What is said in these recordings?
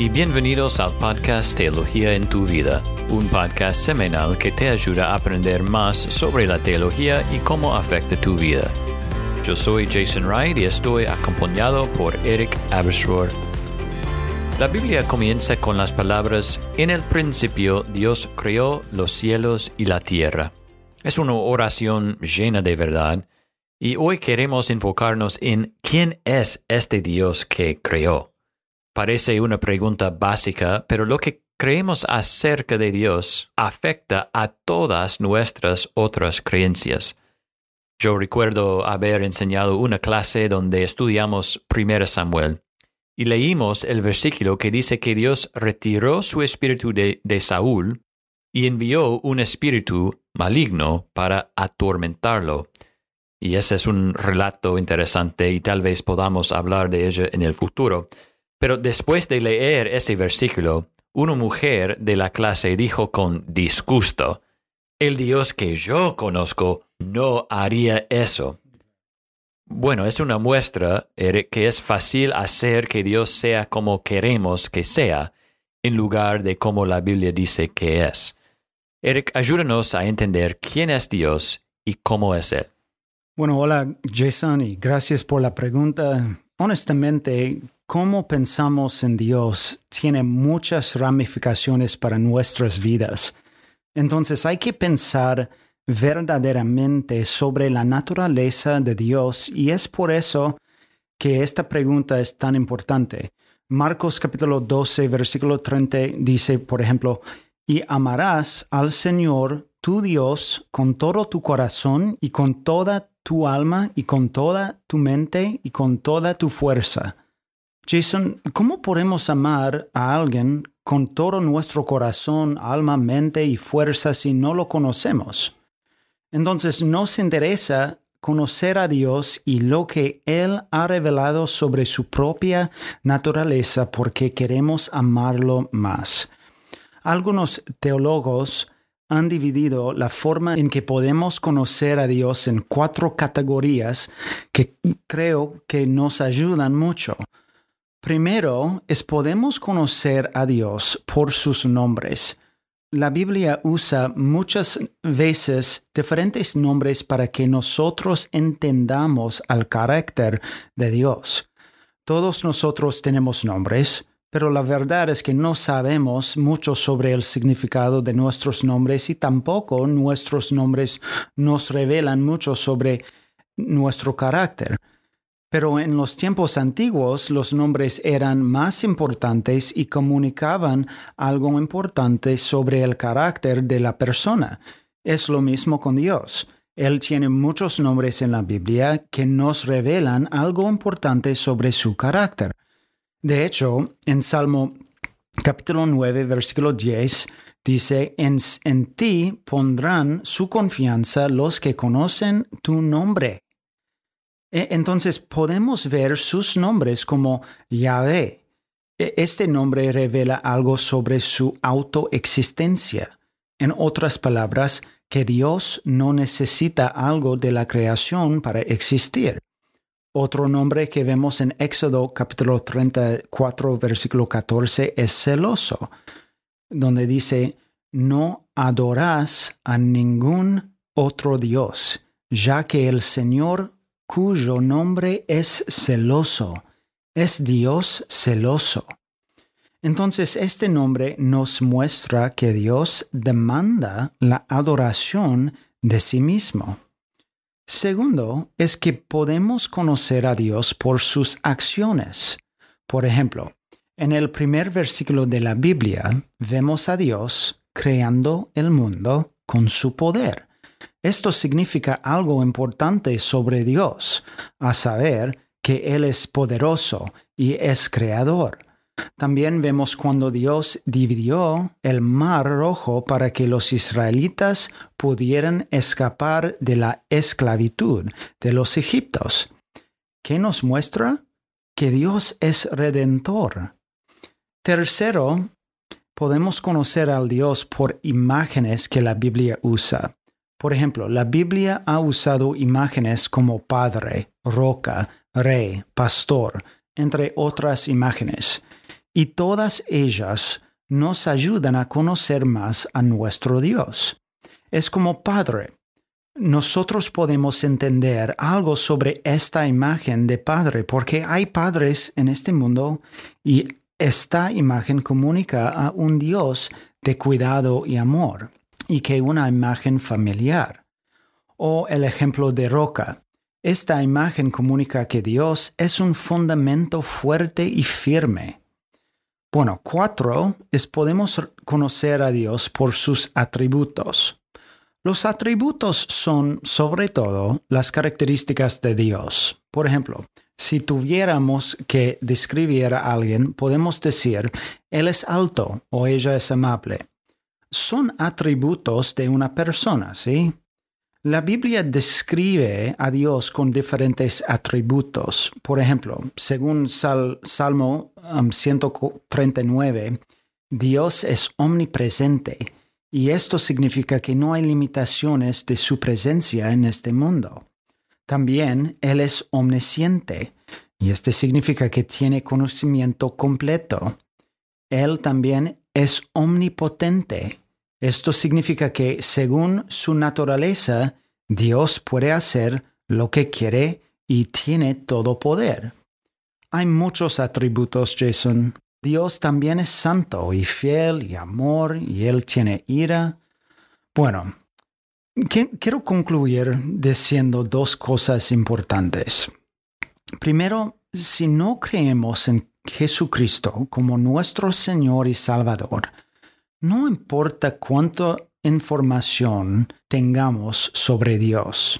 y bienvenidos al podcast Teología en tu vida, un podcast semanal que te ayuda a aprender más sobre la teología y cómo afecta tu vida. Yo soy Jason Wright y estoy acompañado por Eric Abersrohr. La Biblia comienza con las palabras, En el principio Dios creó los cielos y la tierra. Es una oración llena de verdad y hoy queremos enfocarnos en quién es este Dios que creó. Parece una pregunta básica, pero lo que creemos acerca de Dios afecta a todas nuestras otras creencias. Yo recuerdo haber enseñado una clase donde estudiamos 1 Samuel y leímos el versículo que dice que Dios retiró su espíritu de, de Saúl y envió un espíritu maligno para atormentarlo. Y ese es un relato interesante y tal vez podamos hablar de ello en el futuro. Pero después de leer ese versículo, una mujer de la clase dijo con disgusto, El Dios que yo conozco no haría eso. Bueno, es una muestra que es fácil hacer que Dios sea como queremos que sea, en lugar de como la Biblia dice que es. Eric, ayúdanos a entender quién es Dios y cómo es Él. Bueno, hola Jason y gracias por la pregunta. Honestamente, cómo pensamos en Dios tiene muchas ramificaciones para nuestras vidas. Entonces hay que pensar verdaderamente sobre la naturaleza de Dios y es por eso que esta pregunta es tan importante. Marcos capítulo 12, versículo 30 dice, por ejemplo, y amarás al Señor tu Dios con todo tu corazón y con toda tu alma y con toda tu mente y con toda tu fuerza. Jason, ¿cómo podemos amar a alguien con todo nuestro corazón, alma, mente y fuerza si no lo conocemos? Entonces nos interesa conocer a Dios y lo que Él ha revelado sobre su propia naturaleza porque queremos amarlo más. Algunos teólogos han dividido la forma en que podemos conocer a Dios en cuatro categorías que creo que nos ayudan mucho. Primero es podemos conocer a Dios por sus nombres. La Biblia usa muchas veces diferentes nombres para que nosotros entendamos al carácter de Dios. Todos nosotros tenemos nombres, pero la verdad es que no sabemos mucho sobre el significado de nuestros nombres y tampoco nuestros nombres nos revelan mucho sobre nuestro carácter. Pero en los tiempos antiguos los nombres eran más importantes y comunicaban algo importante sobre el carácter de la persona. Es lo mismo con Dios. Él tiene muchos nombres en la Biblia que nos revelan algo importante sobre su carácter. De hecho, en Salmo capítulo 9, versículo 10, dice, en, en ti pondrán su confianza los que conocen tu nombre. E, entonces podemos ver sus nombres como Yahvé. E, este nombre revela algo sobre su autoexistencia. En otras palabras, que Dios no necesita algo de la creación para existir. Otro nombre que vemos en Éxodo capítulo 34 versículo 14 es celoso, donde dice, no adorás a ningún otro Dios, ya que el Señor cuyo nombre es celoso, es Dios celoso. Entonces este nombre nos muestra que Dios demanda la adoración de sí mismo. Segundo, es que podemos conocer a Dios por sus acciones. Por ejemplo, en el primer versículo de la Biblia vemos a Dios creando el mundo con su poder. Esto significa algo importante sobre Dios, a saber que Él es poderoso y es creador. También vemos cuando Dios dividió el mar rojo para que los israelitas pudieran escapar de la esclavitud de los egiptos. ¿Qué nos muestra? Que Dios es redentor. Tercero, podemos conocer al Dios por imágenes que la Biblia usa. Por ejemplo, la Biblia ha usado imágenes como Padre, Roca, Rey, Pastor, entre otras imágenes. Y todas ellas nos ayudan a conocer más a nuestro Dios. Es como Padre. Nosotros podemos entender algo sobre esta imagen de Padre porque hay padres en este mundo y esta imagen comunica a un Dios de cuidado y amor y que una imagen familiar. O el ejemplo de roca. Esta imagen comunica que Dios es un fundamento fuerte y firme. Bueno, cuatro es podemos conocer a Dios por sus atributos. Los atributos son, sobre todo, las características de Dios. Por ejemplo, si tuviéramos que describir a alguien, podemos decir, Él es alto o ella es amable. Son atributos de una persona, ¿sí? La Biblia describe a Dios con diferentes atributos. Por ejemplo, según Salmo 139, um, Dios es omnipresente y esto significa que no hay limitaciones de su presencia en este mundo. También Él es omnisciente y esto significa que tiene conocimiento completo. Él también es omnipotente esto significa que, según su naturaleza, Dios puede hacer lo que quiere y tiene todo poder. Hay muchos atributos, Jason. Dios también es santo y fiel y amor y Él tiene ira. Bueno, quiero concluir diciendo dos cosas importantes. Primero, si no creemos en Jesucristo como nuestro Señor y Salvador, no importa cuánta información tengamos sobre Dios.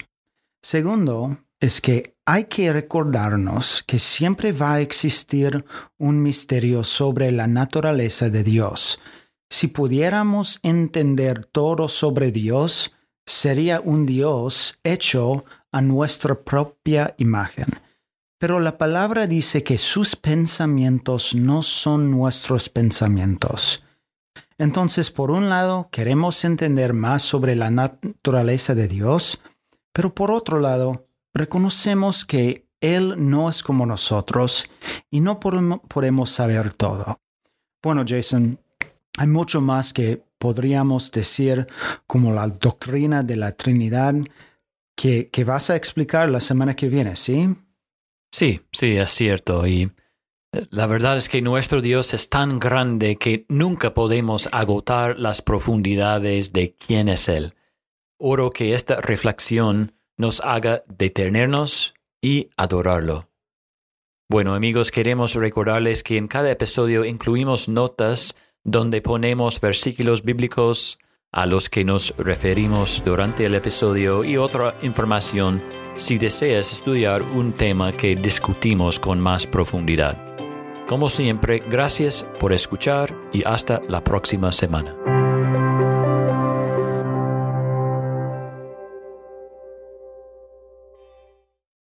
Segundo, es que hay que recordarnos que siempre va a existir un misterio sobre la naturaleza de Dios. Si pudiéramos entender todo sobre Dios, sería un Dios hecho a nuestra propia imagen. Pero la palabra dice que sus pensamientos no son nuestros pensamientos. Entonces, por un lado, queremos entender más sobre la naturaleza de Dios, pero por otro lado, reconocemos que Él no es como nosotros y no podemos saber todo. Bueno, Jason, hay mucho más que podríamos decir como la doctrina de la Trinidad que, que vas a explicar la semana que viene, ¿sí? Sí, sí, es cierto. Y la verdad es que nuestro Dios es tan grande que nunca podemos agotar las profundidades de quién es Él. Oro que esta reflexión nos haga detenernos y adorarlo. Bueno amigos, queremos recordarles que en cada episodio incluimos notas donde ponemos versículos bíblicos a los que nos referimos durante el episodio y otra información si deseas estudiar un tema que discutimos con más profundidad. Como siempre, gracias por escuchar y hasta la próxima semana.